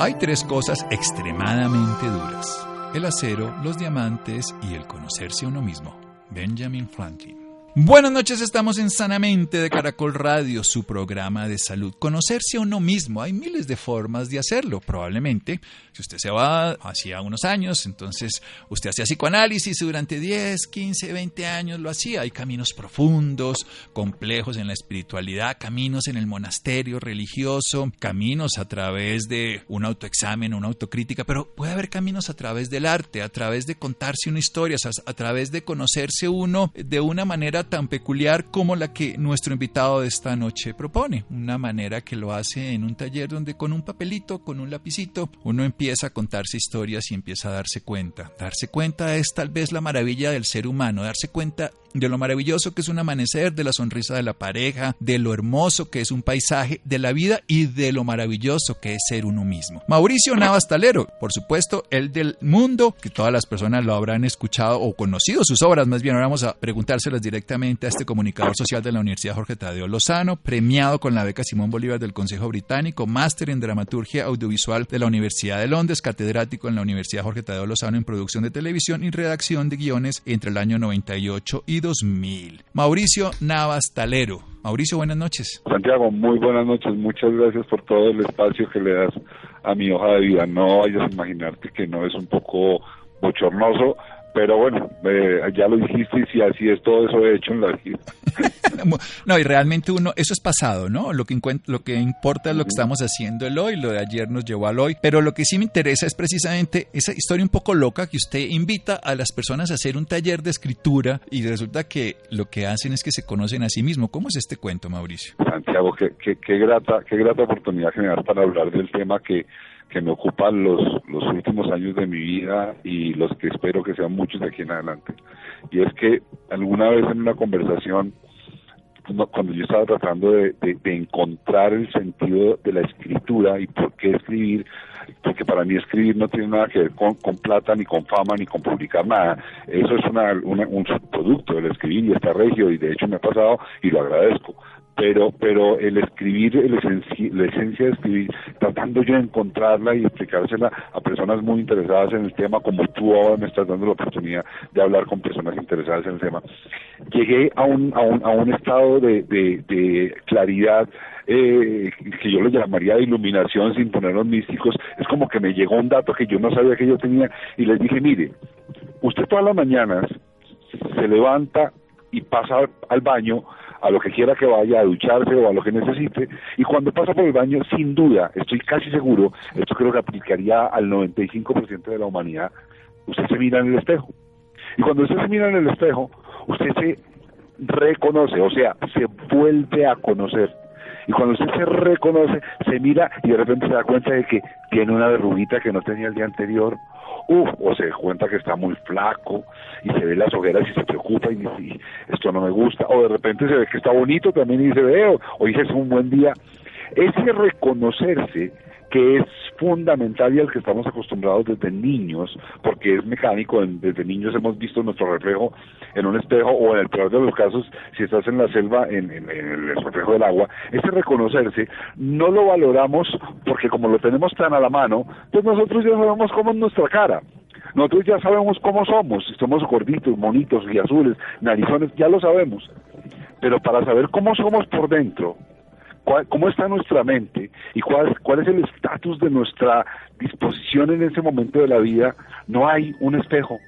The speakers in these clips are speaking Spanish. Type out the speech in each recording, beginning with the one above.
Hay tres cosas extremadamente duras. El acero, los diamantes y el conocerse a uno mismo. Benjamin Franklin. Buenas noches, estamos en Sanamente de Caracol Radio, su programa de salud. Conocerse a uno mismo, hay miles de formas de hacerlo. Probablemente, si usted se va hacia unos años, entonces usted hacía psicoanálisis durante 10, 15, 20 años lo hacía. Hay caminos profundos, complejos en la espiritualidad, caminos en el monasterio religioso, caminos a través de un autoexamen, una autocrítica, pero puede haber caminos a través del arte, a través de contarse una historia, a través de conocerse uno de una manera tan peculiar como la que nuestro invitado de esta noche propone. Una manera que lo hace en un taller donde con un papelito, con un lapicito, uno empieza a contarse historias y empieza a darse cuenta. Darse cuenta es tal vez la maravilla del ser humano, darse cuenta de lo maravilloso que es un amanecer, de la sonrisa de la pareja, de lo hermoso que es un paisaje, de la vida y de lo maravilloso que es ser uno mismo. Mauricio Navas Talero, por supuesto, el del mundo, que todas las personas lo habrán escuchado o conocido sus obras, más bien ahora vamos a preguntárselas directamente a este comunicador social de la Universidad Jorge Tadeo Lozano, premiado con la beca Simón Bolívar del Consejo Británico, máster en dramaturgia audiovisual de la Universidad de Londres, catedrático en la Universidad Jorge Tadeo Lozano en producción de televisión y redacción de guiones entre el año 98 y 2000. Mauricio Navas Talero. Mauricio, buenas noches. Santiago, muy buenas noches. Muchas gracias por todo el espacio que le das a mi hoja de vida. No vayas a imaginarte que no es un poco bochornoso, pero bueno, eh, ya lo dijiste y si así es todo eso he hecho en la vida. no, y realmente uno, eso es pasado, ¿no? Lo que, lo que importa es lo que estamos haciendo el hoy, lo de ayer nos llevó al hoy, pero lo que sí me interesa es precisamente esa historia un poco loca que usted invita a las personas a hacer un taller de escritura y resulta que lo que hacen es que se conocen a sí mismos. ¿Cómo es este cuento, Mauricio? Santiago, qué, qué, qué grata, qué grata oportunidad generar para hablar del tema que que me ocupan los, los últimos años de mi vida y los que espero que sean muchos de aquí en adelante. Y es que alguna vez en una conversación, cuando yo estaba tratando de, encontrar el sentido de la escritura y por qué escribir, porque para mí escribir no tiene nada que ver con, plata, ni con fama, ni con publicar nada. Eso es una, un subproducto del escribir y está regio, y de hecho me ha pasado y lo agradezco pero pero el escribir, el la esencia de escribir, tratando yo de encontrarla y explicársela a personas muy interesadas en el tema, como tú ahora me estás dando la oportunidad de hablar con personas interesadas en el tema, llegué a un, a un, a un estado de, de, claridad eh, que yo le llamaría de iluminación sin ponernos místicos, es como que me llegó un dato que yo no sabía que yo tenía y les dije, mire, usted todas las mañanas se levanta y pasa al baño a lo que quiera que vaya, a ducharse o a lo que necesite, y cuando pasa por el baño, sin duda, estoy casi seguro, esto creo que aplicaría al 95% de la humanidad, usted se mira en el espejo. Y cuando usted se mira en el espejo, usted se reconoce, o sea, se vuelve a conocer. Y cuando usted se reconoce, se mira y de repente se da cuenta de que tiene una verruguita que no tenía el día anterior, o se cuenta que está muy flaco y se ve las ojeras y se preocupa y dice, esto no me gusta, o de repente se ve que está bonito también y dice, veo, hoy es un buen día. Ese reconocerse que es fundamental y al que estamos acostumbrados desde niños, porque es mecánico, desde niños hemos visto nuestro reflejo en un espejo o en el peor de los casos, si estás en la selva, en, el reflejo del agua, ese reconocerse no lo valoramos porque como lo tenemos tan a la mano, pues nosotros ya sabemos cómo es nuestra cara. Nosotros ya sabemos cómo somos, si somos gorditos, monitos y azules, narizones, ya lo sabemos. Pero para saber cómo somos por dentro, cómo está nuestra mente y cuál, cuál es el estatus de nuestra disposición en ese momento de la vida, no hay un espejo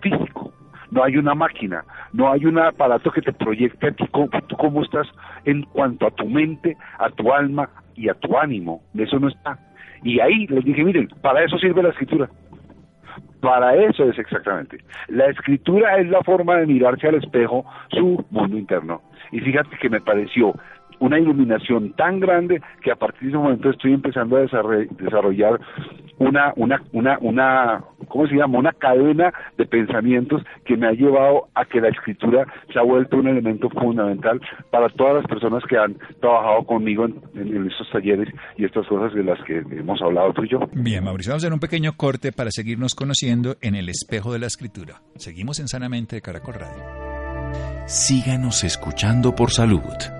físico, no hay una máquina, no hay un aparato que te proyecte a ti cómo, cómo estás en cuanto a tu mente, a tu alma y a tu ánimo. Eso no está. Y ahí les dije, miren, para eso sirve la escritura. Para eso es exactamente. La escritura es la forma de mirarse al espejo su mundo interno. Y fíjate que me pareció una iluminación tan grande que a partir de ese momento estoy empezando a desarrollar una, una, una, una, ¿cómo se llama? Una cadena de pensamientos que me ha llevado a que la escritura se ha vuelto un elemento fundamental para todas las personas que han trabajado conmigo en, en estos talleres y estas cosas de las que hemos hablado tú y yo. Bien, Mauricio, vamos a hacer un pequeño corte para seguirnos conociendo en el espejo de la escritura. Seguimos en Sanamente de Caracol Radio. Síganos escuchando por salud.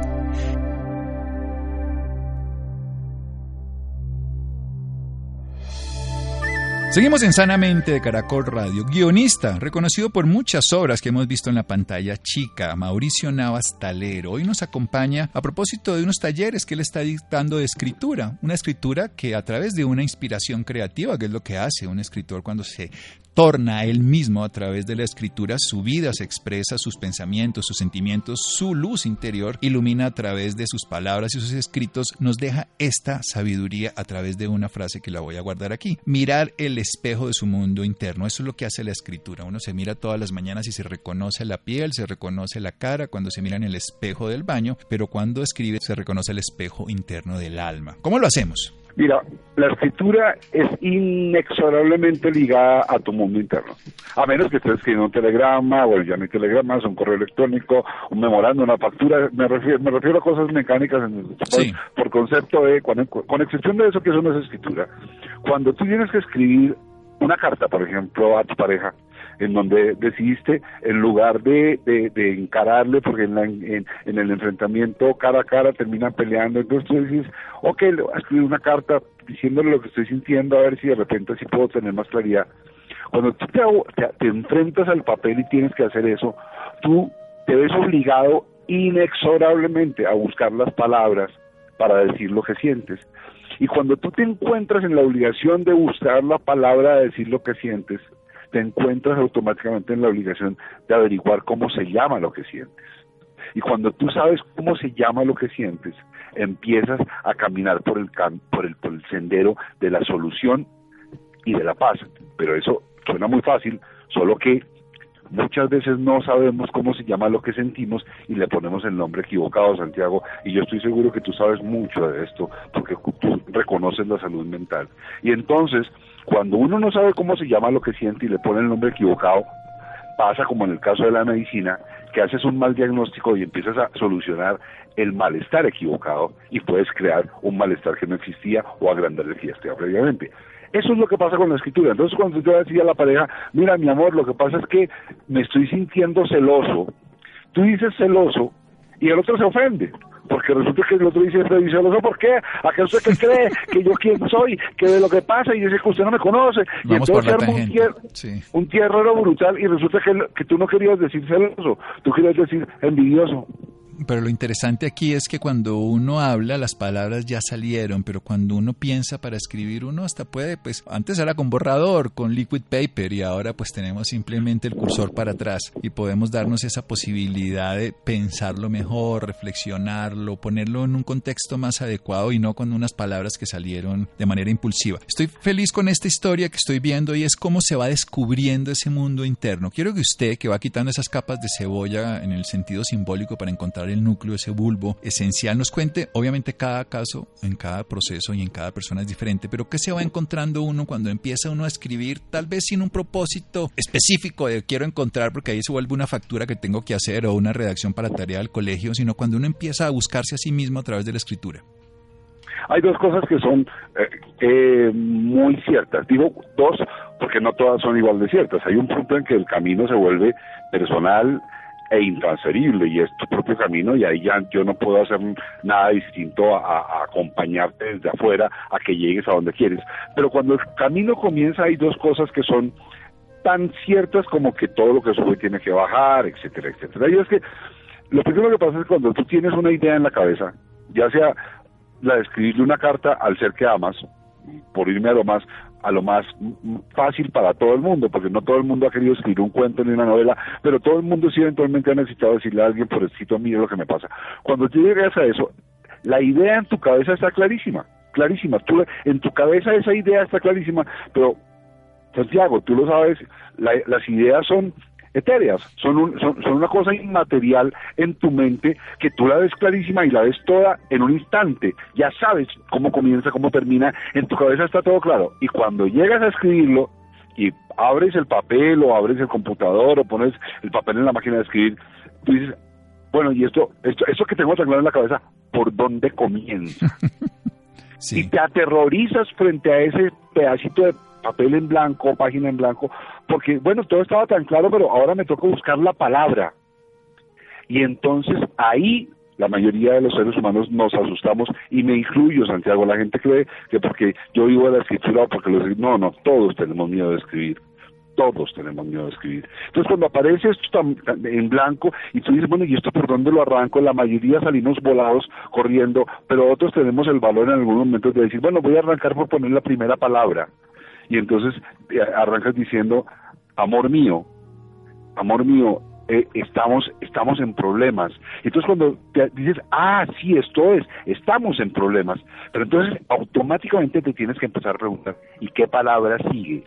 Seguimos en Sanamente de Caracol Radio. Guionista, reconocido por muchas obras que hemos visto en la pantalla chica, Mauricio Navas Talero. Hoy nos acompaña a propósito de unos talleres que él está dictando de escritura. Una escritura que a través de una inspiración creativa, que es lo que hace un escritor cuando se torna él mismo a través de la escritura, su vida se expresa, sus pensamientos, sus sentimientos, su luz interior ilumina a través de sus palabras y sus escritos, nos deja esta sabiduría a través de una frase que la voy a guardar aquí. Mirar el espejo de su mundo interno, eso es lo que hace la escritura. Uno se mira todas las mañanas y se reconoce la piel, se reconoce la cara cuando se mira en el espejo del baño, pero cuando escribe se reconoce el espejo interno del alma. ¿Cómo lo hacemos? Mira, la escritura es inexorablemente ligada a tu mundo interno. A menos que estés escribiendo un telegrama, o ya no hay telegramas, un correo electrónico, un memorando, una factura. Me refiero, me refiero a cosas mecánicas por, concepto de, con excepción de eso que eso no es escritura. Cuando tú tienes que escribir una carta, por ejemplo, a tu pareja, en donde decidiste, en lugar de, de, encararle, porque en, en, el enfrentamiento cara a cara terminan peleando, entonces tú dices, ok, le voy a escribir una carta diciéndole lo que estoy sintiendo, a ver si de repente sí puedo tener más claridad. Cuando tú te, te enfrentas al papel y tienes que hacer eso, tú te ves obligado inexorablemente a buscar las palabras para decir lo que sientes. Y cuando tú te encuentras en la obligación de buscar la palabra de decir lo que sientes, te encuentras automáticamente en la obligación de averiguar cómo se llama lo que sientes. Y cuando tú sabes cómo se llama lo que sientes, empiezas a caminar por el, por el, por el sendero de la solución y de la paz. Pero eso suena muy fácil, solo que muchas veces no sabemos cómo se llama lo que sentimos y le ponemos el nombre equivocado, Santiago, y yo estoy seguro que tú sabes mucho de esto porque tú reconoces la salud mental. Y entonces, cuando uno no sabe cómo se llama lo que siente y le pone el nombre equivocado, pasa como en el caso de la medicina, que haces un mal diagnóstico y empiezas a solucionar el malestar equivocado y puedes crear un malestar que no existía o agrandar el que ya estaba previamente. Eso es lo que pasa con la escritura. Entonces, cuando yo decía a la pareja, mira, mi amor, lo que pasa es que me estoy sintiendo celoso, tú dices celoso y el otro se ofende. Porque resulta que el otro dice, celoso, ¿por qué? ¿A qué usted qué cree? ¿Que yo quién soy? ¿Que de lo que pasa? Y dice que usted no me conoce. y entonces se arma un, tier, un tierrero brutal y resulta que, que tú no querías decir celoso, tú querías decir envidioso. Pero lo interesante aquí es que cuando uno habla, las palabras ya salieron, pero cuando uno piensa para escribir, uno hasta puede, pues antes era con borrador, con liquid paper y ahora pues tenemos simplemente el cursor para atrás y podemos darnos esa posibilidad de pensarlo mejor, reflexionarlo, ponerlo en un contexto más adecuado y no con unas palabras que salieron de manera impulsiva. Estoy feliz con esta historia que estoy viendo y es cómo se va descubriendo ese mundo interno. Quiero que usted, que va quitando esas capas de cebolla en el sentido simbólico para encontrar el núcleo, ese bulbo esencial, nos cuente, obviamente cada caso, en cada proceso y en cada persona es diferente, pero ¿qué se va encontrando uno cuando empieza uno a escribir, tal vez sin un propósito específico de quiero encontrar, porque ahí se vuelve una factura que tengo que hacer o una redacción para tarea del colegio, sino cuando uno empieza a buscarse a sí mismo a través de la escritura? Hay dos cosas que son eh, eh, muy ciertas. Digo dos porque no todas son igual de ciertas. Hay un punto en que el camino se vuelve personal, e intransferible y es tu propio camino y ahí ya yo no puedo hacer nada distinto a, acompañarte desde afuera a que llegues a donde quieres. Pero cuando el camino comienza hay dos cosas que son tan ciertas como que todo lo que sube tiene que bajar, etcétera, etcétera. Y es que lo primero que pasa es cuando tú tienes una idea en la cabeza, ya sea la de escribirle una carta al ser que amas, por irme a lo más a lo más fácil para todo el mundo, porque no todo el mundo ha querido escribir un cuento ni una novela, pero todo el mundo sí eventualmente ha necesitado decirle a alguien por escrito, mire lo que me pasa. Cuando tú llegas a eso, la idea en tu cabeza está clarísima. clarísima. Tú, en tu cabeza esa idea está clarísima, pero Santiago, tú lo sabes, las ideas son etéreas, son, son, son, una cosa inmaterial en tu mente que tú la ves clarísima y la ves toda en un instante, ya sabes cómo comienza, cómo termina, en tu cabeza está todo claro. Y cuando llegas a escribirlo y abres el papel o abres el computador o pones el papel en la máquina de escribir, tú dices, bueno, y esto, esto, esto que tengo tan claro en la cabeza, ¿por dónde comienza? Y te aterrorizas frente a ese pedacito de papel en blanco, página en blanco, porque bueno, todo estaba tan claro, pero ahora me toca buscar la palabra. Y entonces ahí la mayoría de los seres humanos nos asustamos y me incluyo, Santiago. La gente cree que porque yo vivo de la escritura o porque los... No, no, todos tenemos miedo de escribir todos tenemos miedo de escribir. Entonces cuando aparece esto en blanco y tú dices, bueno, ¿y esto por dónde lo arranco? La mayoría salimos volados corriendo, pero otros tenemos el valor en algún momento de decir, bueno, voy a arrancar por poner la primera palabra. Y entonces eh, arrancas diciendo, amor mío, amor mío, eh, estamos, estamos en problemas. Entonces cuando te dices, ah, sí, esto es, estamos en problemas, pero entonces automáticamente te tienes que empezar a preguntar, ¿y qué palabra sigue?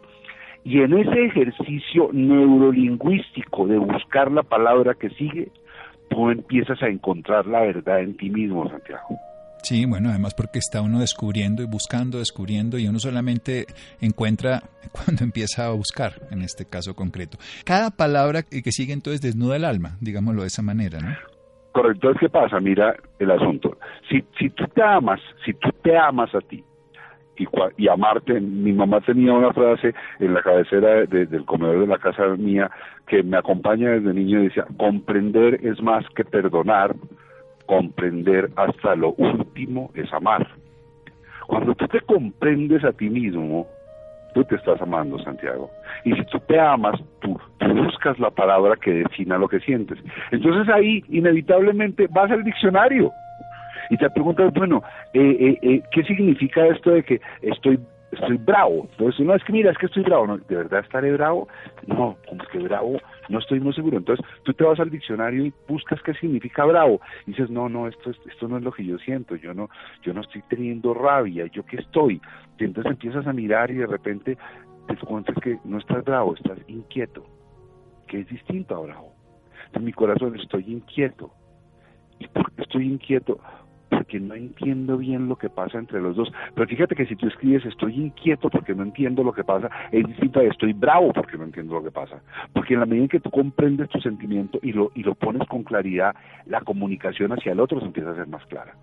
Y en ese ejercicio neurolingüístico de buscar la palabra que sigue, tú empiezas a encontrar la verdad en ti mismo, Santiago. Sí, bueno, además porque está uno descubriendo y buscando, descubriendo y uno solamente encuentra cuando empieza a buscar, en este caso concreto. Cada palabra que sigue entonces desnuda el alma, digámoslo de esa manera, ¿no? Correcto, es que pasa, mira el asunto. Si, si tú te amas, si tú te amas a ti, y, amarte. Mi mamá tenía una frase en la cabecera del comedor de la casa mía que me acompaña desde niño y decía, comprender es más que perdonar, comprender hasta lo último es amar. Cuando tú te comprendes a ti mismo, tú te estás amando, Santiago. Y si tú te amas, tú, buscas la palabra que defina lo que sientes. Entonces ahí inevitablemente vas al diccionario y te preguntas, bueno, eh, eh, eh, ¿qué significa esto de que estoy estoy bravo? Entonces, no, es que mira, es que estoy bravo, ¿no? ¿de verdad estaré bravo? No, como que bravo, no estoy muy seguro. Entonces, tú te vas al diccionario y buscas qué significa bravo. Y dices, no, no, esto, esto no es lo que yo siento, yo no, yo no estoy teniendo rabia, ¿yo qué estoy? Y entonces empiezas a mirar y de repente te encuentras que no estás bravo, estás inquieto, que es distinto a bravo. En mi corazón estoy inquieto. ¿Y por qué estoy inquieto? Porque no entiendo bien lo que pasa entre los dos. Pero fíjate que si tú escribes estoy inquieto porque no entiendo lo que pasa, es distinto a estoy bravo porque no entiendo lo que pasa. Porque en la medida en que tú comprendes tu sentimiento y lo, y lo pones con claridad, la comunicación hacia el otro se empieza a ser más clara.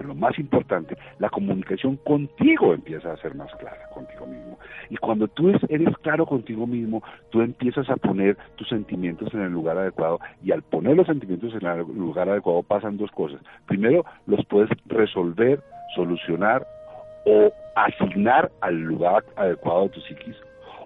Pero lo más importante, la comunicación contigo empieza a ser más clara, contigo mismo. Y cuando tú eres claro contigo mismo, tú empiezas a poner tus sentimientos en el lugar adecuado y al poner los sentimientos en el lugar adecuado pasan dos cosas. Primero, los puedes resolver, solucionar o asignar al lugar adecuado de tu psiquis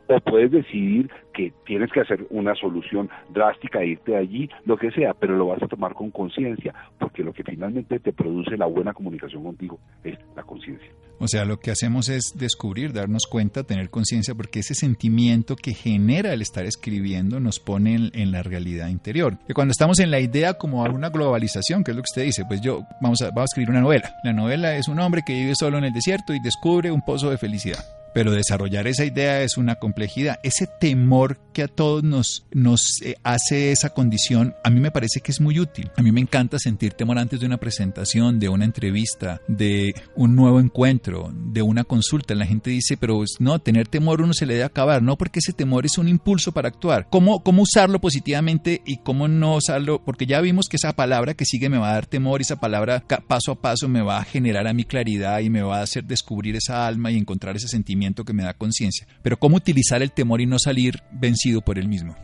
o puedes decidir que tienes que hacer una solución drástica, irte de allí, lo que sea, pero lo vas a tomar con conciencia, porque lo que finalmente te produce la buena comunicación contigo es la conciencia. O sea, lo que hacemos es descubrir, darnos cuenta, tener conciencia, porque ese sentimiento que genera el estar escribiendo nos pone en, la realidad interior. Que cuando estamos en la idea como una globalización, que es lo que usted dice, pues yo vamos a, vamos a escribir una novela. La novela es un hombre que vive solo en el desierto y descubre un pozo de felicidad pero desarrollar esa idea es una complejidad. Ese temor que a todos nos, nos eh, hace esa condición, a mí me parece que es muy útil. A mí me encanta sentir temor antes de una presentación, de una entrevista, de un nuevo encuentro, de una consulta. La gente dice, pero no, tener temor uno se le debe acabar, no porque ese temor es un impulso para actuar. ¿Cómo, cómo usarlo positivamente y cómo no usarlo? Porque ya vimos que esa palabra que sigue me va a dar temor y esa palabra paso a paso me va a generar a mi claridad y me va a hacer descubrir esa alma y encontrar ese sentimiento que me da conciencia. Pero ¿cómo utilizar el temor y no salir vencido por él mismo?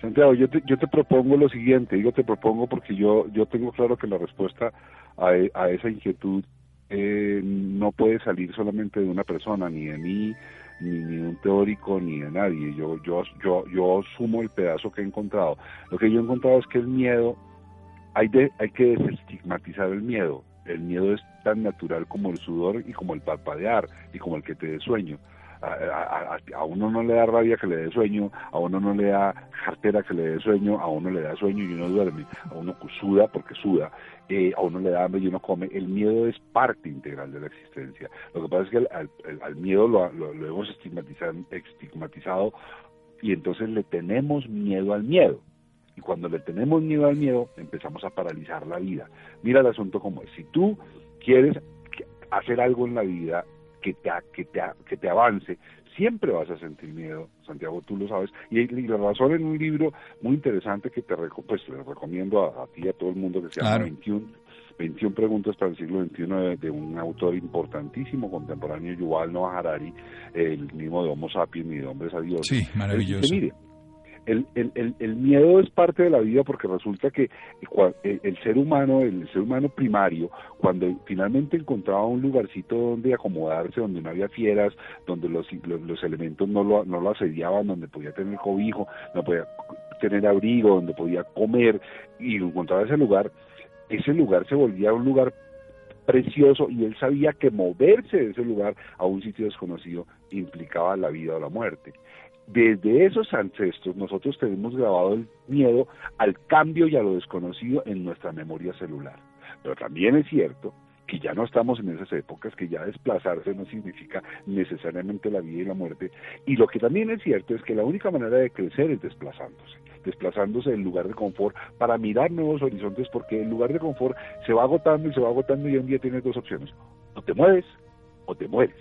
Santiago, yo te, yo te propongo lo siguiente, digo te propongo porque yo, yo tengo claro que la respuesta a, esa inquietud eh, no puede salir solamente de una persona, ni de mí, ni, de un teórico, ni de nadie. Yo, yo, yo, yo sumo el pedazo que he encontrado. Lo que yo he encontrado es que el miedo, hay, de, hay que desestigmatizar el miedo. El miedo es tan natural como el sudor y como el parpadear y como el que te dé sueño. a, uno no le da rabia que le dé sueño, a uno no le da cartera que le dé sueño, a uno le da sueño y uno duerme, a uno suda porque suda, eh, a uno le da hambre y uno come. El miedo es parte integral de la existencia. Lo que pasa es que al, miedo lo, lo hemos estigmatizado, estigmatizado y entonces le tenemos miedo al miedo. Y cuando le tenemos miedo al miedo, empezamos a paralizar la vida. Mira el asunto como es. Si tú quieres hacer algo en la vida que te, que te, que te avance, siempre vas a sentir miedo, Santiago, tú lo sabes. Y, la razón en un libro muy interesante que te pues, recomiendo a, ti y a todo el mundo que se llama 21, 21 preguntas para el siglo XXI de, un autor importantísimo contemporáneo, Yuval Noah Harari, el mismo de Homo sapiens y de Hombres a Dios. Sí, maravilloso el, el, el, miedo es parte de la vida porque resulta que el, ser humano, el ser humano primario, cuando finalmente encontraba un lugarcito donde acomodarse, donde no había fieras, donde los, los, elementos no lo, no lo asediaban, donde podía tener cobijo, no podía tener abrigo, donde podía comer, y encontraba ese lugar, ese lugar se volvía un lugar precioso y él sabía que moverse de ese lugar a un sitio desconocido implicaba la vida o la muerte desde esos ancestros nosotros tenemos grabado el miedo al cambio y a lo desconocido en nuestra memoria celular. Pero también es cierto que ya no estamos en esas épocas, que ya desplazarse no significa necesariamente la vida y la muerte. Y lo que también es cierto es que la única manera de crecer es desplazándose, desplazándose del lugar de confort para mirar nuevos horizontes, porque el lugar de confort se va agotando y se va agotando y un día tienes dos opciones, o te mueves o te mueres.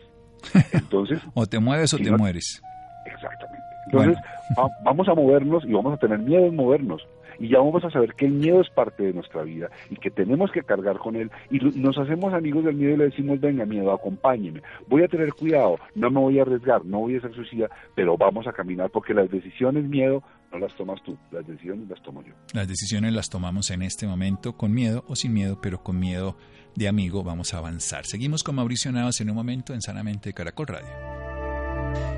Entonces, o te mueves o te mueres. Exactamente. Entonces, vamos a movernos y vamos a tener miedo en movernos. Y ya vamos a saber que el miedo es parte de nuestra vida y que tenemos que cargar con él. Y nos hacemos amigos del miedo y le decimos, venga, miedo, acompáñeme. Voy a tener cuidado, no me voy a arriesgar, no voy a ser suicida, pero vamos a caminar porque las decisiones, miedo, no las tomas tú, las decisiones las tomo yo. Las decisiones las tomamos en este momento con miedo o sin miedo, pero con miedo de amigo vamos a avanzar. Seguimos con Mauricio Navas en un momento en Sanamente Caracol Radio.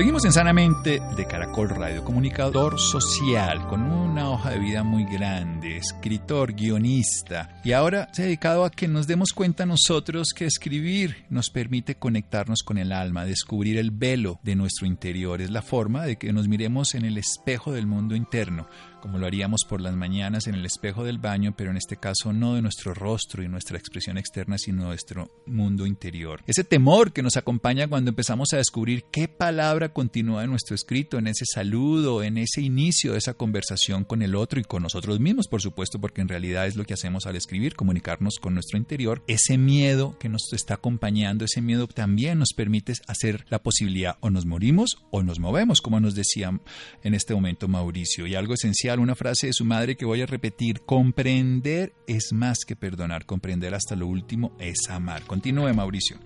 Seguimos en Sanamente de Caracol Radio, comunicador social con una hoja de vida muy grande, escritor, guionista y ahora se ha dedicado a que nos demos cuenta nosotros que escribir nos permite conectarnos con el alma, descubrir el velo de nuestro interior, es la forma de que nos miremos en el espejo del mundo interno, como lo haríamos por las mañanas en el espejo del baño, pero en este caso no de nuestro rostro y nuestra expresión externa, sino de nuestro mundo interior. Ese temor que nos acompaña cuando empezamos a descubrir qué palabra continúa en nuestro escrito, en ese saludo, en ese inicio de esa conversación con el otro y con nosotros mismos, por supuesto, porque en realidad es lo que hacemos al escribir, comunicarnos con nuestro interior. Ese miedo que nos está acompañando, ese miedo también nos permite hacer la posibilidad o nos morimos o nos movemos, como nos decía en este momento Mauricio. Y algo esencial una frase de su madre que voy a repetir, comprender es más que perdonar, comprender hasta lo último es amar. Continúe, Mauricio.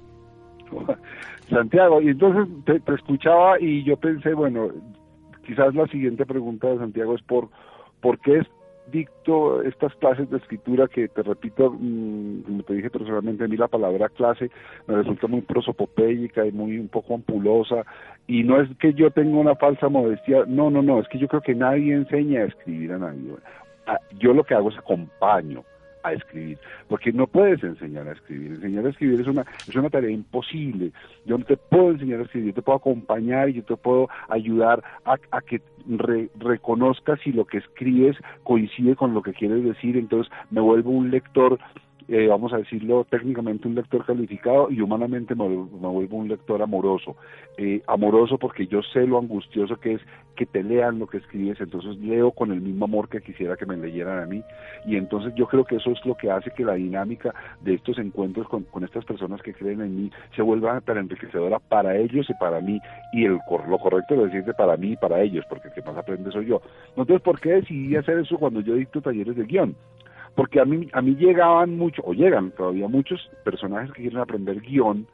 Santiago, y entonces te, escuchaba y yo pensé, bueno, quizás la siguiente pregunta de Santiago es por, ¿por qué es dicto estas clases de escritura que te repito, mm, como te dije personalmente, a mí la palabra clase me resulta muy prosopopéyica y muy un poco ampulosa y no es que yo tenga una falsa modestia, no, no, no, es que yo creo que nadie enseña a escribir a nadie. Ah, yo lo que hago es acompaño a escribir, porque no puedes enseñar a escribir. Enseñar a escribir es una, es una tarea imposible. Yo no te puedo enseñar a escribir, yo te puedo acompañar y yo te puedo ayudar a, a que reconozcas si lo que escribes coincide con lo que quieres decir, entonces me vuelvo un lector eh, vamos a decirlo técnicamente, un lector calificado y humanamente me, vuelvo un lector amoroso. Eh, amoroso porque yo sé lo angustioso que es que te lean lo que escribes, entonces leo con el mismo amor que quisiera que me leyeran a mí. Y entonces yo creo que eso es lo que hace que la dinámica de estos encuentros con, estas personas que creen en mí se vuelva tan enriquecedora para ellos y para mí. Y el, lo correcto es decirte para mí y para ellos, porque el que más aprende soy yo. Entonces, ¿por qué decidí hacer eso cuando yo dicto talleres de guion? Porque a mí, a mí llegaban muchos, o llegan todavía muchos personajes que quieren aprender guion,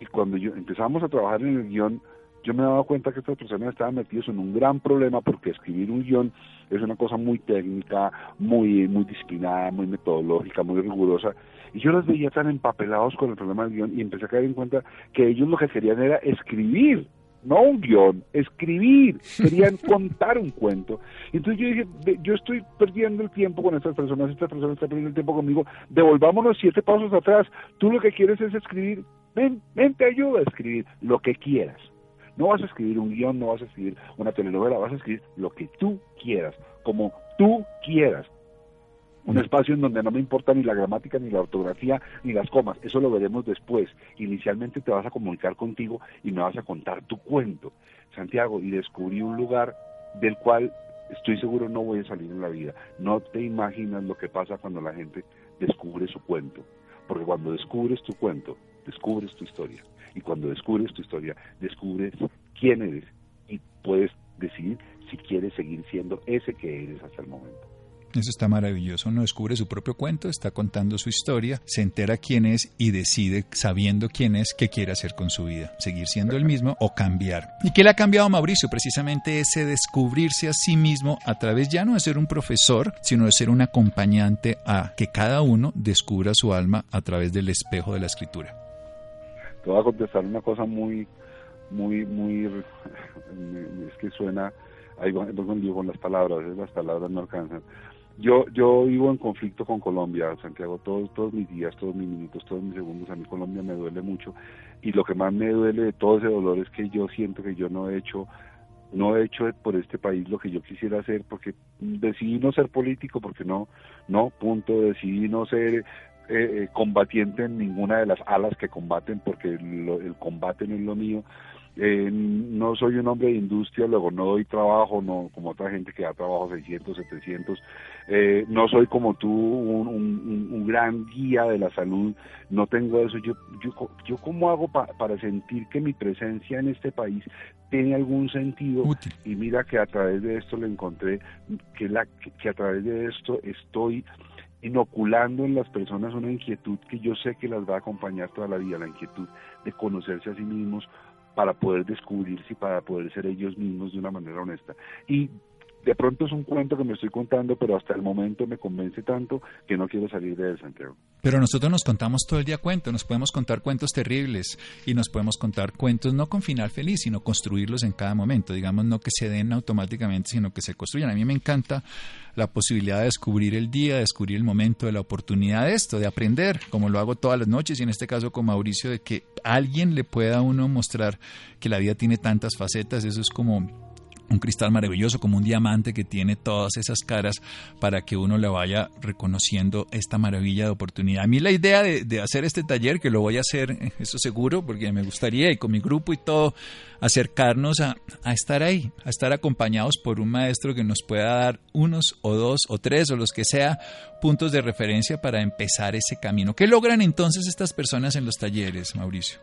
y cuando yo empezamos a trabajar en el guion, yo me daba cuenta que estas personas estaban metidos en un gran problema porque escribir un guion es una cosa muy técnica, muy, muy disciplinada, muy metodológica, muy rigurosa. Y yo los veía tan empapelados con el problema del guion y empecé a caer en cuenta que ellos lo que querían era escribir no un guion, escribir, querían contar un cuento. Entonces yo dije, yo estoy perdiendo el tiempo con estas personas, estas personas están perdiendo el tiempo conmigo, devolvámonos siete pasos atrás, tú lo que quieres es escribir, ven, ven, te ayudo a escribir lo que quieras. No vas a escribir un guion, no vas a escribir una telenovela, vas a escribir lo que tú quieras, como tú quieras un espacio en donde no me importa ni la gramática, ni la ortografía, ni las comas. Eso lo veremos después. Inicialmente te vas a comunicar contigo y me vas a contar tu cuento, Santiago, y descubrí un lugar del cual estoy seguro no voy a salir en la vida. No te imaginas lo que pasa cuando la gente descubre su cuento. Porque cuando descubres tu cuento, descubres tu historia. Y cuando descubres tu historia, descubres quién eres y puedes decidir si quieres seguir siendo ese que eres hasta el momento. Eso está maravilloso. Uno descubre su propio cuento, está contando su historia, se entera quién es y decide, sabiendo quién es, qué quiere hacer con su vida. Seguir siendo el mismo o cambiar. ¿Y qué le ha cambiado Mauricio? Precisamente ese descubrirse a sí mismo a través ya no de ser un profesor, sino de ser un acompañante a que cada uno descubra su alma a través del espejo de la escritura. Te voy a contestar una cosa muy, muy, muy, es que suena, ahí con, las palabras, las palabras no alcanzan yo, yo vivo en conflicto con Colombia, Santiago, todos, todos mis días, todos mis minutos, todos mis segundos, a mí Colombia me duele mucho. Y lo que más me duele de todo ese dolor es que yo siento que yo no he hecho no he hecho por este país lo que yo quisiera hacer porque decidí no ser político porque no no punto. Decidí no ser eh, eh, combatiente en ninguna de las alas que combaten porque el combate no es lo mío eh, no soy un hombre de industria, luego no doy trabajo, no como otra gente que da trabajo 600, 700. Eh, no soy como tú un, gran guía de la salud, no tengo eso. Yo, yo, yo cómo hago para sentir que mi presencia en este país tiene algún sentido y mira que a través de esto le encontré que, la, que a través de esto estoy inoculando en las personas una inquietud que yo sé que las va a acompañar toda la vida, la inquietud de conocerse a sí mismos, para poder descubrirse y para poder ser ellos mismos de una manera honesta. Y de pronto es un cuento que me estoy contando, pero hasta el momento me convence tanto que no quiero salir de Santiago. Pero nosotros nos contamos todo el día cuentos, nos podemos contar cuentos terribles y nos podemos contar cuentos no con final feliz, sino construirlos en cada momento, digamos, no que se den automáticamente, sino que se construyan. A mí me encanta la posibilidad de descubrir el día, de descubrir el momento, de la oportunidad de esto, de aprender, como lo hago todas las noches y en este caso con Mauricio, de que alguien le pueda a uno mostrar que la vida tiene tantas facetas, eso es como un cristal maravilloso como un diamante que tiene todas esas caras para que uno le vaya reconociendo esta maravilla de oportunidad. A mí la idea de, hacer este taller, que lo voy a hacer, eso seguro, porque me gustaría y con mi grupo y todo, acercarnos a, a estar ahí, a estar acompañados por un maestro que nos pueda dar unos o dos o tres o los que sea puntos de referencia para empezar ese camino. ¿Qué logran entonces estas personas en los talleres, Mauricio?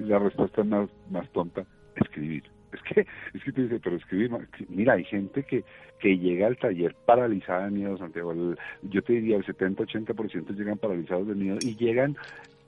La respuesta más, más tonta, escribir es que, es que tú dices, pero escribir, mira, hay gente que, que llega al taller paralizada de miedo, Santiago. yo te diría, el 70-80% llegan paralizados de miedo y llegan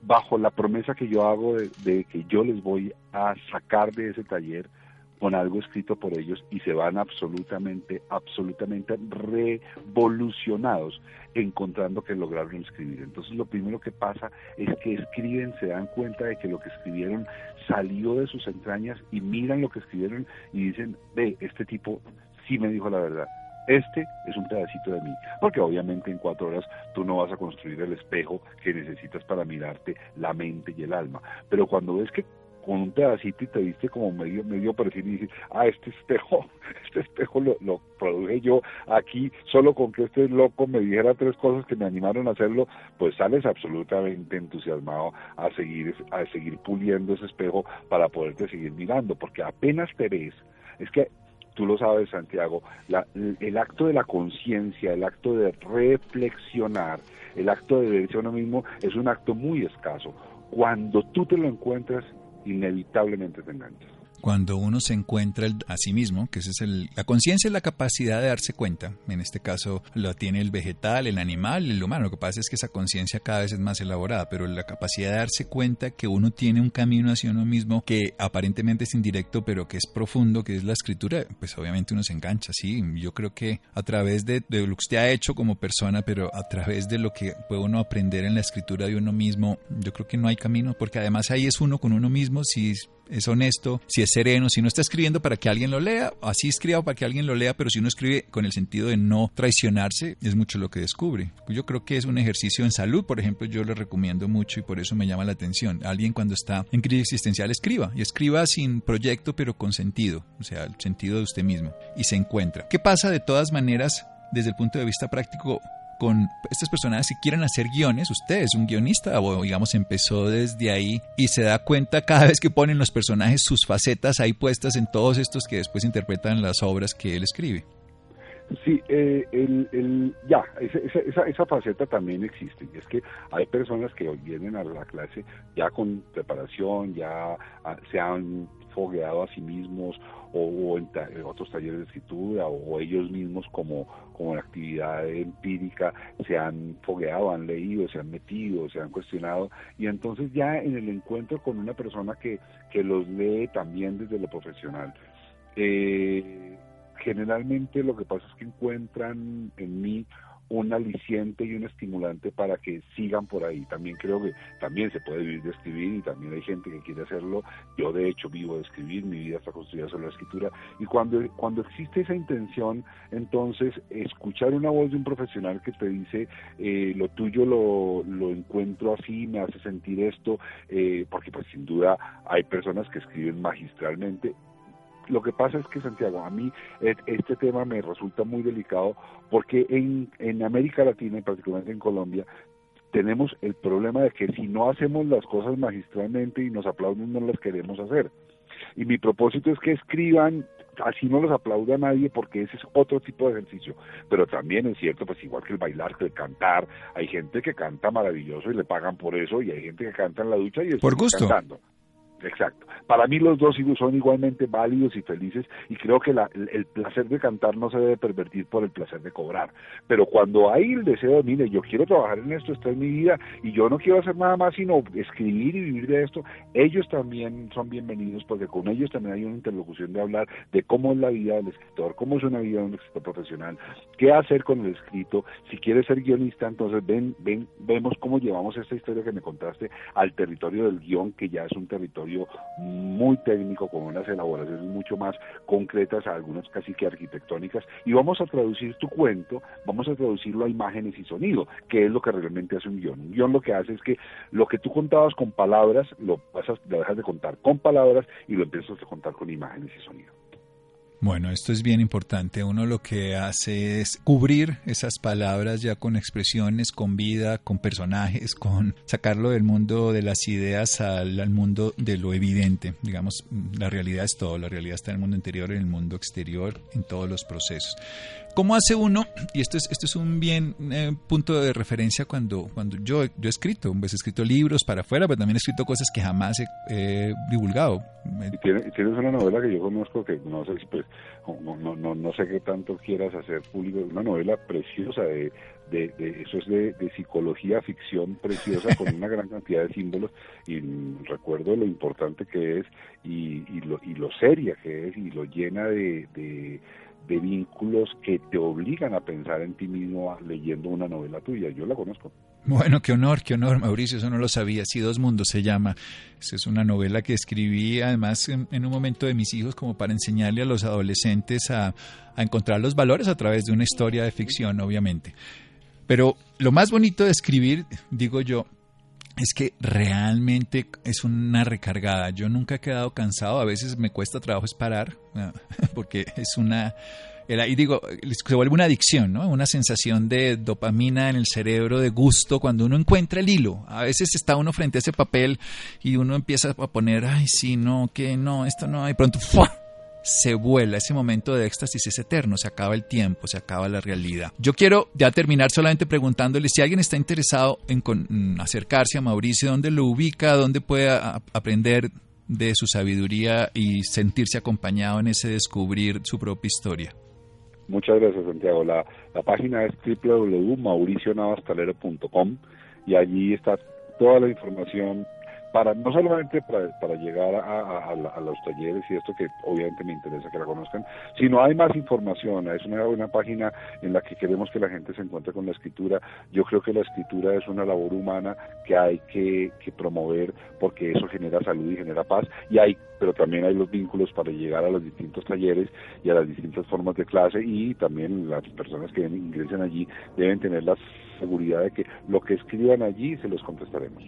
bajo la promesa que yo hago de, que yo les voy a sacar de ese taller con algo escrito por ellos y se van absolutamente, absolutamente revolucionados encontrando que lograron escribir. Entonces lo primero que pasa es que escriben, se dan cuenta de que lo que escribieron salió de sus entrañas y miran lo que escribieron y dicen, ve, este tipo sí me dijo la verdad. Este es un pedacito de mí, porque obviamente en cuatro horas tú no vas a construir el espejo que necesitas para mirarte la mente y el alma. Pero cuando ves que con un pedacito y te viste como medio medio perfil y dices, ah, este espejo, este espejo lo, lo produje yo aquí, solo con que este loco me dijera tres cosas que me animaron a hacerlo, pues sales absolutamente entusiasmado a seguir, a seguir puliendo ese espejo para poderte seguir mirando, porque apenas te ves, es que tú lo sabes, Santiago, la, el acto de la conciencia, el acto de reflexionar, el acto de verse a uno mismo es un acto muy escaso. Cuando tú te lo encuentras, inevitablemente te enganchas. Cuando uno se encuentra a sí mismo, que ese es el, la conciencia es la capacidad de darse cuenta. En este caso lo tiene el vegetal, el animal, el humano. Lo que pasa es que esa conciencia cada vez es más elaborada, pero la capacidad de darse cuenta que uno tiene un camino hacia uno mismo que aparentemente es indirecto, pero que es profundo, que es la escritura, pues obviamente uno se engancha, sí. Yo creo que a través de, de lo que usted ha hecho como persona, pero a través de lo que puede uno aprender en la escritura de uno mismo, yo creo que no hay camino, porque además ahí es uno con uno mismo, si es honesto, si es sereno, si no está escribiendo para que alguien lo lea, así escriba para que alguien lo lea, pero si uno escribe con el sentido de no traicionarse, es mucho lo que descubre. Yo creo que es un ejercicio en salud, por ejemplo, yo lo recomiendo mucho y por eso me llama la atención. Alguien cuando está en crisis existencial escriba, y escriba sin proyecto, pero con sentido, o sea, el sentido de usted mismo, y se encuentra. ¿Qué pasa de todas maneras desde el punto de vista práctico con estas personas que quieren hacer guiones, usted es un guionista o digamos empezó desde ahí y se da cuenta cada vez que ponen los personajes sus facetas ahí puestas en todos estos que después interpretan las obras que él escribe. Sí, eh, el, ya, esa, esa, esa, faceta también existe. Y es que hay personas que vienen a la clase ya con preparación, ya ah, se han fogueado a sí mismos o, en, otros talleres de escritura o, ellos mismos como, como actividad empírica se han fogueado, han leído, se han metido, se han cuestionado y entonces ya en el encuentro con una persona que, que los lee también desde lo profesional. Eh, generalmente lo que pasa es que encuentran en mí un aliciente y un estimulante para que sigan por ahí. También creo que también se puede vivir de escribir y también hay gente que quiere hacerlo. Yo de hecho vivo de escribir, mi vida está construida sobre la escritura y cuando, cuando existe esa intención, entonces escuchar una voz de un profesional que te dice eh, lo tuyo lo, lo encuentro así, me hace sentir esto, eh, porque pues sin duda hay personas que escriben magistralmente lo que pasa es que, Santiago, a mí este tema me resulta muy delicado porque en, en América Latina, y particularmente en Colombia, tenemos el problema de que si no hacemos las cosas magistralmente y nos aplauden, no las queremos hacer. Y mi propósito es que escriban, así no los aplauda nadie porque ese es otro tipo de ejercicio. Pero también es cierto, pues igual que el bailar, que el cantar, hay gente que canta maravilloso y le pagan por eso, y hay gente que canta en la ducha y está por gusto. cantando. Exacto. Para mí los dos son igualmente válidos y felices y creo que el, placer de cantar no se debe pervertir por el placer de cobrar. Pero cuando hay el deseo de, mire, yo quiero trabajar en esto, esta es mi vida y yo no quiero hacer nada más sino escribir y vivir de esto, ellos también son bienvenidos porque con ellos también hay una interlocución de hablar de cómo es la vida del escritor, cómo es una vida de un escritor profesional, qué hacer con el escrito, si quieres ser guionista, entonces ven, ven, vemos cómo llevamos esta historia que me contaste al territorio del guion, que ya es un territorio muy técnico, con unas elaboraciones mucho más concretas, algunas casi que arquitectónicas, y vamos a traducir tu cuento, vamos a traducirlo a imágenes y sonido, que es lo que realmente hace un guion. Un guion lo que hace es que lo que tú contabas con palabras, lo, pasas, lo dejas de contar con palabras y lo empiezas a contar con imágenes y sonido. Bueno, esto es bien importante. Uno lo que hace es cubrir esas palabras ya con expresiones, con vida, con personajes, con sacarlo del mundo de las ideas al, mundo de lo evidente. Digamos, la realidad es todo. La realidad está en el mundo interior, en el mundo exterior, en todos los procesos. ¿Cómo hace uno? Y esto es, esto es un bien eh, punto de referencia cuando, cuando yo, yo he escrito, pues he escrito libros para afuera, pero también he escrito cosas que jamás he divulgado. tienes, una novela que yo conozco que no sé, pues, no, no, no, sé qué tanto quieras hacer público, una novela preciosa de, de, eso es de, de, psicología ficción preciosa con una gran cantidad de símbolos y recuerdo lo importante que es y, y, lo, y lo seria que es y lo llena de, de de vínculos que te obligan a pensar en ti mismo leyendo una novela tuya. Yo la conozco. Bueno, qué honor, qué honor, Mauricio, eso no lo sabía. Si Dos Mundos se llama. es una novela que escribí además en, un momento de mis hijos como para enseñarle a los adolescentes a, a encontrar los valores a través de una historia de ficción, obviamente. Pero lo más bonito de escribir, digo yo, es que realmente es una recargada. Yo nunca he quedado cansado, a veces me cuesta trabajo es parar, porque es una... Y digo, se vuelve una adicción, ¿no? Una sensación de dopamina en el cerebro, de gusto, cuando uno encuentra el hilo. A veces está uno frente a ese papel y uno empieza a poner, ay, sí, no, que no, esto no, y pronto, ¡fua! Se vuela, ese momento de éxtasis es eterno, se acaba el tiempo, se acaba la realidad. Yo quiero ya terminar solamente preguntándole si alguien está interesado en mm, acercarse a Mauricio, dónde lo ubica, dónde puede aprender de su sabiduría y sentirse acompañado en ese descubrir su propia historia. Muchas gracias, Santiago. La, la página es www.mauricionavastalero.com y allí está toda la información para no solamente para, para llegar a, los talleres y esto que obviamente me interesa que la conozcan, sino hay más información, es una, una página en la que queremos que la gente se encuentre con la escritura. Yo creo que la escritura es una labor humana que hay que, que promover porque eso genera salud y genera paz y hay pero también hay los vínculos para llegar a los distintos talleres y a las distintas formas de clase y también las personas que ingresen allí deben tener la seguridad de que lo que escriban allí se los contestaremos.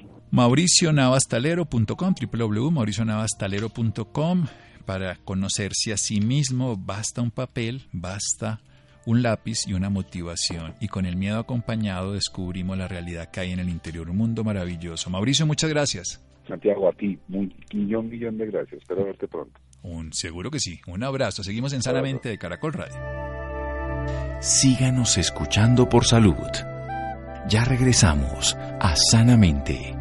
mauricionavastalero.com www.mauricionavastalero.com para conocerse a sí mismo basta un papel, basta un lápiz y una motivación. Y con el miedo acompañado descubrimos la realidad que hay en el interior. Un mundo maravilloso. Mauricio, muchas gracias. Santiago, a ti, un millón, millón de gracias. Espero verte pronto. Un, seguro que sí. Un abrazo. Seguimos en Sanamente de Caracol Radio. Síganos escuchando por salud. Ya regresamos a Sanamente.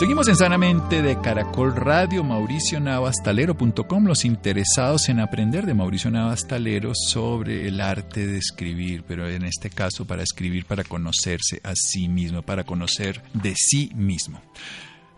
Seguimos en Sanamente de Caracol Radio, mauricionavastalero.com, los interesados en aprender de Mauricio Navastalero sobre el arte de escribir, pero en este caso para escribir, para conocerse a sí mismo, para conocer de sí mismo.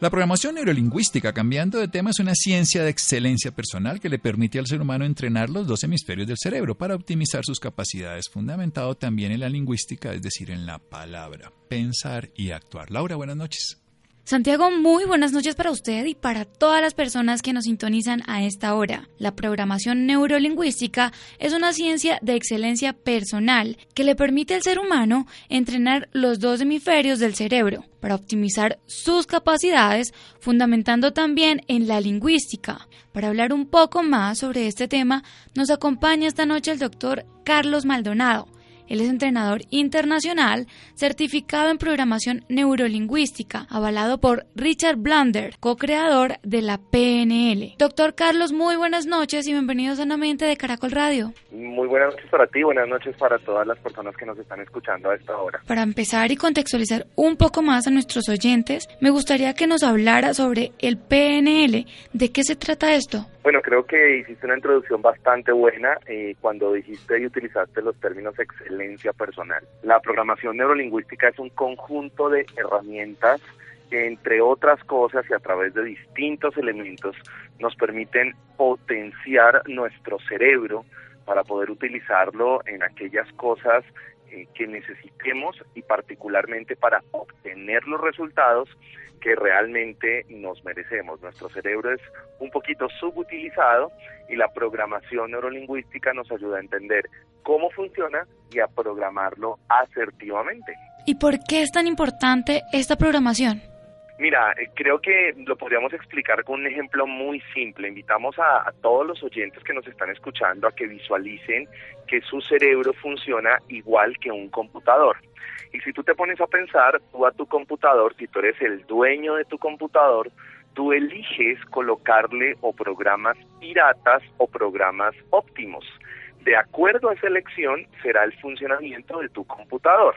La programación neurolingüística, cambiando de tema, es una ciencia de excelencia personal que le permite al ser humano entrenar los dos hemisferios del cerebro para optimizar sus capacidades, fundamentado también en la lingüística, es decir, en la palabra, pensar y actuar. Laura, buenas noches. Santiago, muy buenas noches para usted y para todas las personas que nos sintonizan a esta hora. La programación neurolingüística es una ciencia de excelencia personal que le permite al ser humano entrenar los dos hemisferios del cerebro para optimizar sus capacidades, fundamentando también en la lingüística. Para hablar un poco más sobre este tema, nos acompaña esta noche el doctor Carlos Maldonado él es entrenador internacional, certificado en programación neurolingüística, avalado por Richard Blunder, co-creador de la PNL. Doctor Carlos, muy buenas noches y bienvenidos sanamente de Caracol Radio. Muy buenas noches para ti, buenas noches para todas las personas que nos están escuchando a esta hora. Para empezar y contextualizar un poco más a nuestros oyentes, me gustaría que nos hablara sobre el PNL. ¿De qué se trata esto? Bueno, creo que hiciste una introducción bastante buena eh, cuando dijiste y utilizaste los términos excelencia personal. La programación neurolingüística es un conjunto de herramientas que, entre otras cosas y a través de distintos elementos, nos permiten potenciar nuestro cerebro para poder utilizarlo en aquellas cosas eh, que necesitemos y particularmente para obtener los resultados que realmente nos merecemos. Nuestro cerebro es un poquito subutilizado y la programación neurolingüística nos ayuda a entender cómo funciona y a programarlo asertivamente. ¿Y por qué es tan importante esta programación? Mira, eh, creo que lo podríamos explicar con un ejemplo muy simple. Invitamos a, a, todos los oyentes que nos están escuchando a que visualicen que su cerebro funciona igual que un computador. Y si tú te pones a pensar, tú a tu computador, si tú eres el dueño de tu computador, tú eliges colocarle o programas piratas o programas óptimos. De acuerdo a esa elección será el funcionamiento de tu computador.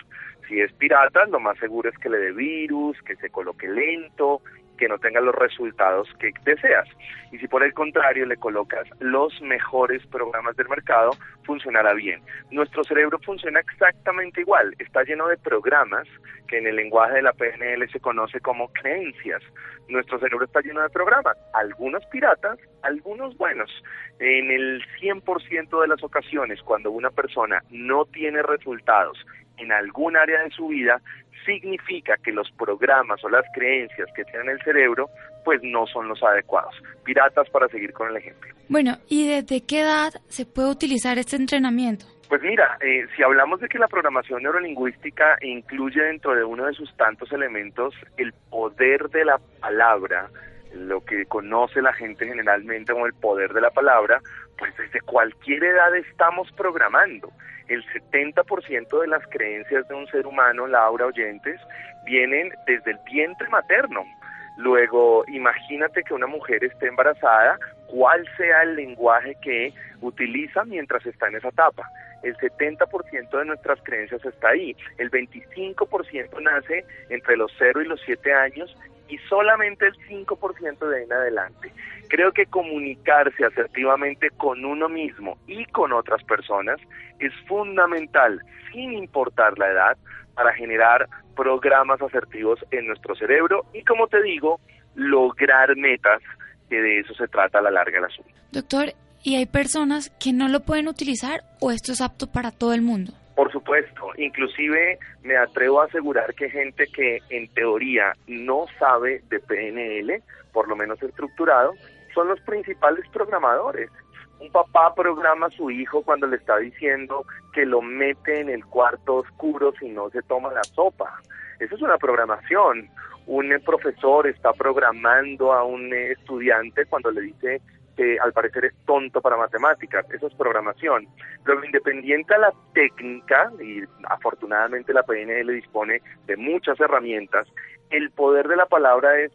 Si es pirata, lo más seguro es que le dé virus, que se coloque lento que no tenga los resultados que deseas. Y si por el contrario le colocas los mejores programas del mercado, funcionará bien. Nuestro cerebro funciona exactamente igual, está lleno de programas que en el lenguaje de la PNL se conoce como creencias. Nuestro cerebro está lleno de programas, algunos piratas, algunos buenos. En el 100% de las ocasiones, cuando una persona no tiene resultados en algún área de su vida, significa que los programas o las creencias que tiene el cerebro pues no son los adecuados. Piratas para seguir con el ejemplo. Bueno, ¿y desde qué edad se puede utilizar este entrenamiento? Pues mira, eh, si hablamos de que la programación neurolingüística incluye dentro de uno de sus tantos elementos el poder de la palabra, lo que conoce la gente generalmente como el poder de la palabra, pues desde cualquier edad estamos programando. El 70% de las creencias de un ser humano, Laura Oyentes, vienen desde el vientre materno. Luego, imagínate que una mujer esté embarazada, cuál sea el lenguaje que utiliza mientras está en esa etapa. El 70% de nuestras creencias está ahí. El 25% nace entre los 0 y los 7 años y solamente el 5% de ahí en adelante. Creo que comunicarse asertivamente con uno mismo y con otras personas es fundamental, sin importar la edad, para generar programas asertivos en nuestro cerebro y, como te digo, lograr metas, que de eso se trata a la larga el asunto. Doctor, ¿y hay personas que no lo pueden utilizar o esto es apto para todo el mundo? Por supuesto, inclusive me atrevo a asegurar que gente que en teoría no sabe de PNL, por lo menos estructurado, son los principales programadores. Un papá programa a su hijo cuando le está diciendo que lo mete en el cuarto oscuro si no se toma la sopa. Eso es una programación. Un profesor está programando a un estudiante cuando le dice que al parecer es tonto para matemáticas, eso es programación. Pero independiente a la técnica, y afortunadamente la PNL dispone de muchas herramientas, el poder de la palabra es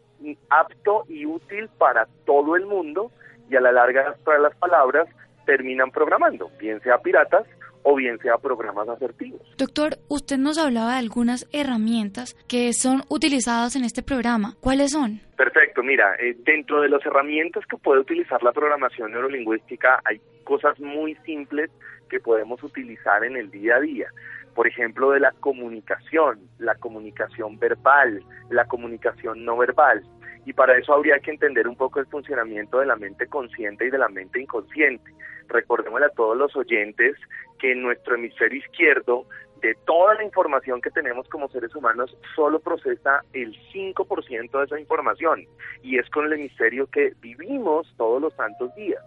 apto y útil para todo el mundo y a la larga las palabras terminan programando, bien sea piratas o bien sea programas asertivos. Doctor, usted nos hablaba de algunas herramientas que son utilizadas en este programa. ¿Cuáles son? Perfecto, mira, eh, dentro de las herramientas que puede utilizar la programación neurolingüística hay cosas muy simples que podemos utilizar en el día a día. Por ejemplo, de la comunicación, la comunicación verbal, la comunicación no verbal. Y para eso habría que entender un poco el funcionamiento de la mente consciente y de la mente inconsciente. Recordémosle a todos los oyentes que en nuestro hemisferio izquierdo, de toda la información que tenemos como seres humanos, solo procesa el 5% de esa información. Y es con el hemisferio que vivimos todos los santos días.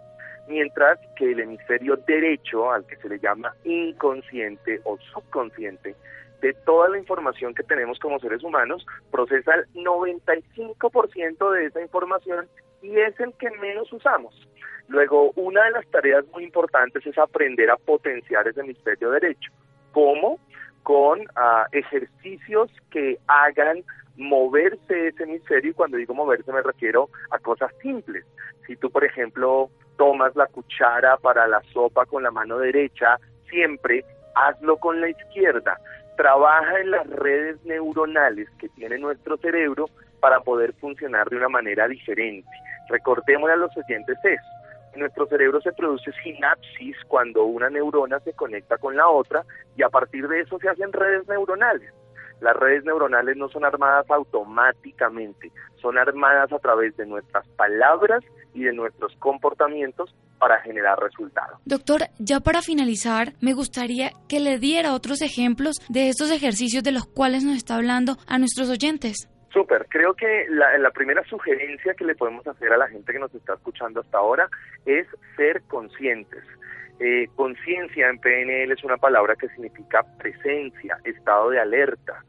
Mientras que el hemisferio derecho, al que se le llama inconsciente o subconsciente, de toda la información que tenemos como seres humanos, procesa el 95% de esa información y es el que menos usamos. Luego, una de las tareas muy importantes es aprender a potenciar ese hemisferio derecho. ¿Cómo? Con ah, ejercicios que hagan moverse ese hemisferio y cuando digo moverse me refiero a cosas simples. Si tú, por ejemplo, tomas la cuchara para la sopa con la mano derecha, siempre hazlo con la izquierda. Trabaja en las redes neuronales que tiene nuestro cerebro para poder funcionar de una manera diferente. Recordémosle a los oyentes eso en nuestro cerebro se produce sinapsis cuando una neurona se conecta con la otra y a partir de eso se hacen redes neuronales. Las redes neuronales no son armadas automáticamente, son armadas a través de nuestras palabras y de nuestros comportamientos para generar resultados. Doctor, ya para finalizar, me gustaría que le diera otros ejemplos de estos ejercicios de los cuales nos está hablando a nuestros oyentes. Súper, creo que la, primera sugerencia que le podemos hacer a la gente que nos está escuchando hasta ahora es ser conscientes. Eh, conciencia en PNL es una palabra que significa presencia, estado de alerta.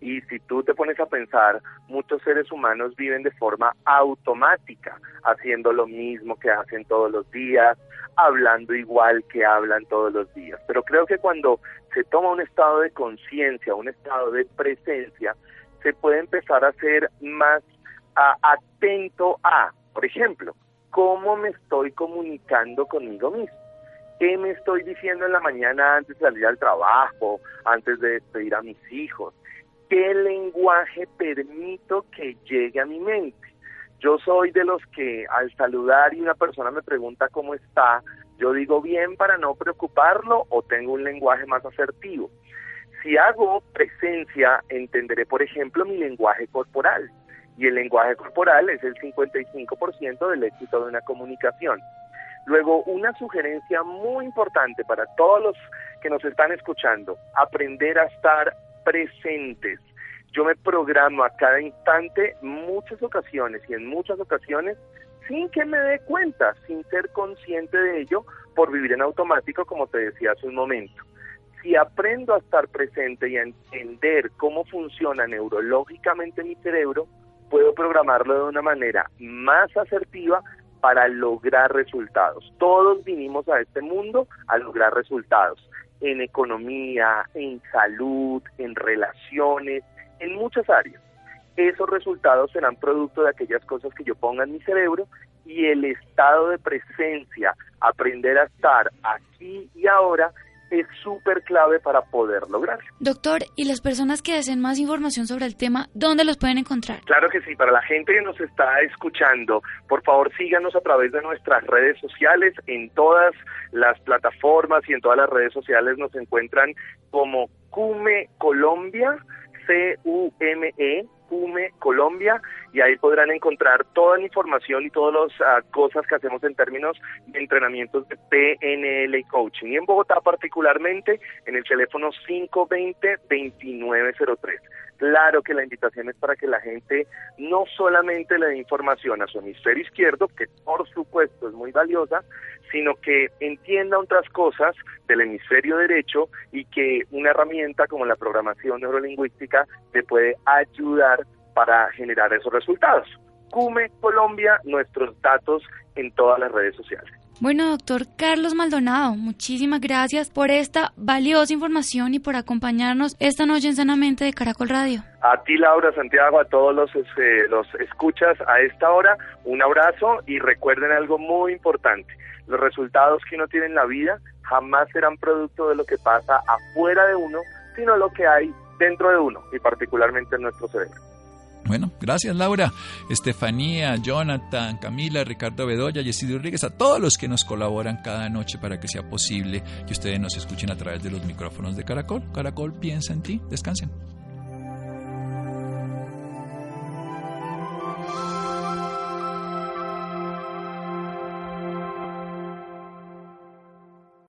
Y si tú te pones a pensar, muchos seres humanos viven de forma automática, haciendo lo mismo que hacen todos los días, hablando igual que hablan todos los días. Pero creo que cuando se toma un estado de conciencia, un estado de presencia, se puede empezar a ser más atento a, por ejemplo, cómo me estoy comunicando conmigo mismo. ¿Qué me estoy diciendo en la mañana antes de salir al trabajo, antes de despedir a mis hijos? ¿Qué lenguaje permito que llegue a mi mente? Yo soy de los que al saludar y una persona me pregunta cómo está, yo digo bien para no preocuparlo o tengo un lenguaje más asertivo. Si hago presencia, entenderé, por ejemplo, mi lenguaje corporal. Y el lenguaje corporal es el 55% del éxito de una comunicación. Luego, una sugerencia muy importante para todos los que nos están escuchando, aprender a estar presentes. Yo me programo a cada instante muchas ocasiones y en muchas ocasiones sin que me dé cuenta, sin ser consciente de ello, por vivir en automático, como te decía hace un momento si aprendo a estar presente y a entender cómo funciona neurológicamente mi cerebro, puedo programarlo de una manera más asertiva para lograr resultados. Todos vinimos a este mundo a lograr resultados en economía, en salud, en relaciones, en muchas áreas. Esos resultados serán producto de aquellas cosas que yo ponga en mi cerebro y el estado de presencia, aprender a estar aquí y ahora, es súper clave para poder lograrlo. Doctor, ¿y las personas que deseen más información sobre el tema, dónde los pueden encontrar? Claro que sí, para la gente que nos está escuchando, por favor síganos a través de nuestras redes sociales, en todas las plataformas y en todas las redes sociales nos encuentran como Cume Colombia, C-U-M-E, Cume Colombia, y ahí podrán encontrar toda la información y todas las ah, cosas que hacemos en términos de entrenamientos de PNL y coaching. Y en Bogotá particularmente en el teléfono 520-2903. Claro que la invitación es para que la gente no solamente le dé información a su hemisferio izquierdo, que por supuesto es muy valiosa, sino que entienda otras cosas del hemisferio derecho y que una herramienta como la programación neurolingüística te puede ayudar para generar esos resultados. Cume Colombia, nuestros datos en todas las redes sociales. Bueno, doctor Carlos Maldonado, muchísimas gracias por esta valiosa información y por acompañarnos esta noche en Sanamente de Caracol Radio. A ti, Laura, Santiago, a todos los, este, los escuchas a esta hora, un abrazo y recuerden algo muy importante. Los resultados que uno tiene en la vida jamás serán producto de lo que pasa afuera de uno, sino lo que hay dentro de uno y particularmente en nuestro cerebro. Bueno, gracias Laura, Estefanía, Jonathan, Camila, Ricardo Bedoya, Yesid Rodríguez, a todos los que nos colaboran cada noche para que sea posible que ustedes nos escuchen a través de los micrófonos de Caracol. Caracol piensa en ti, descansen.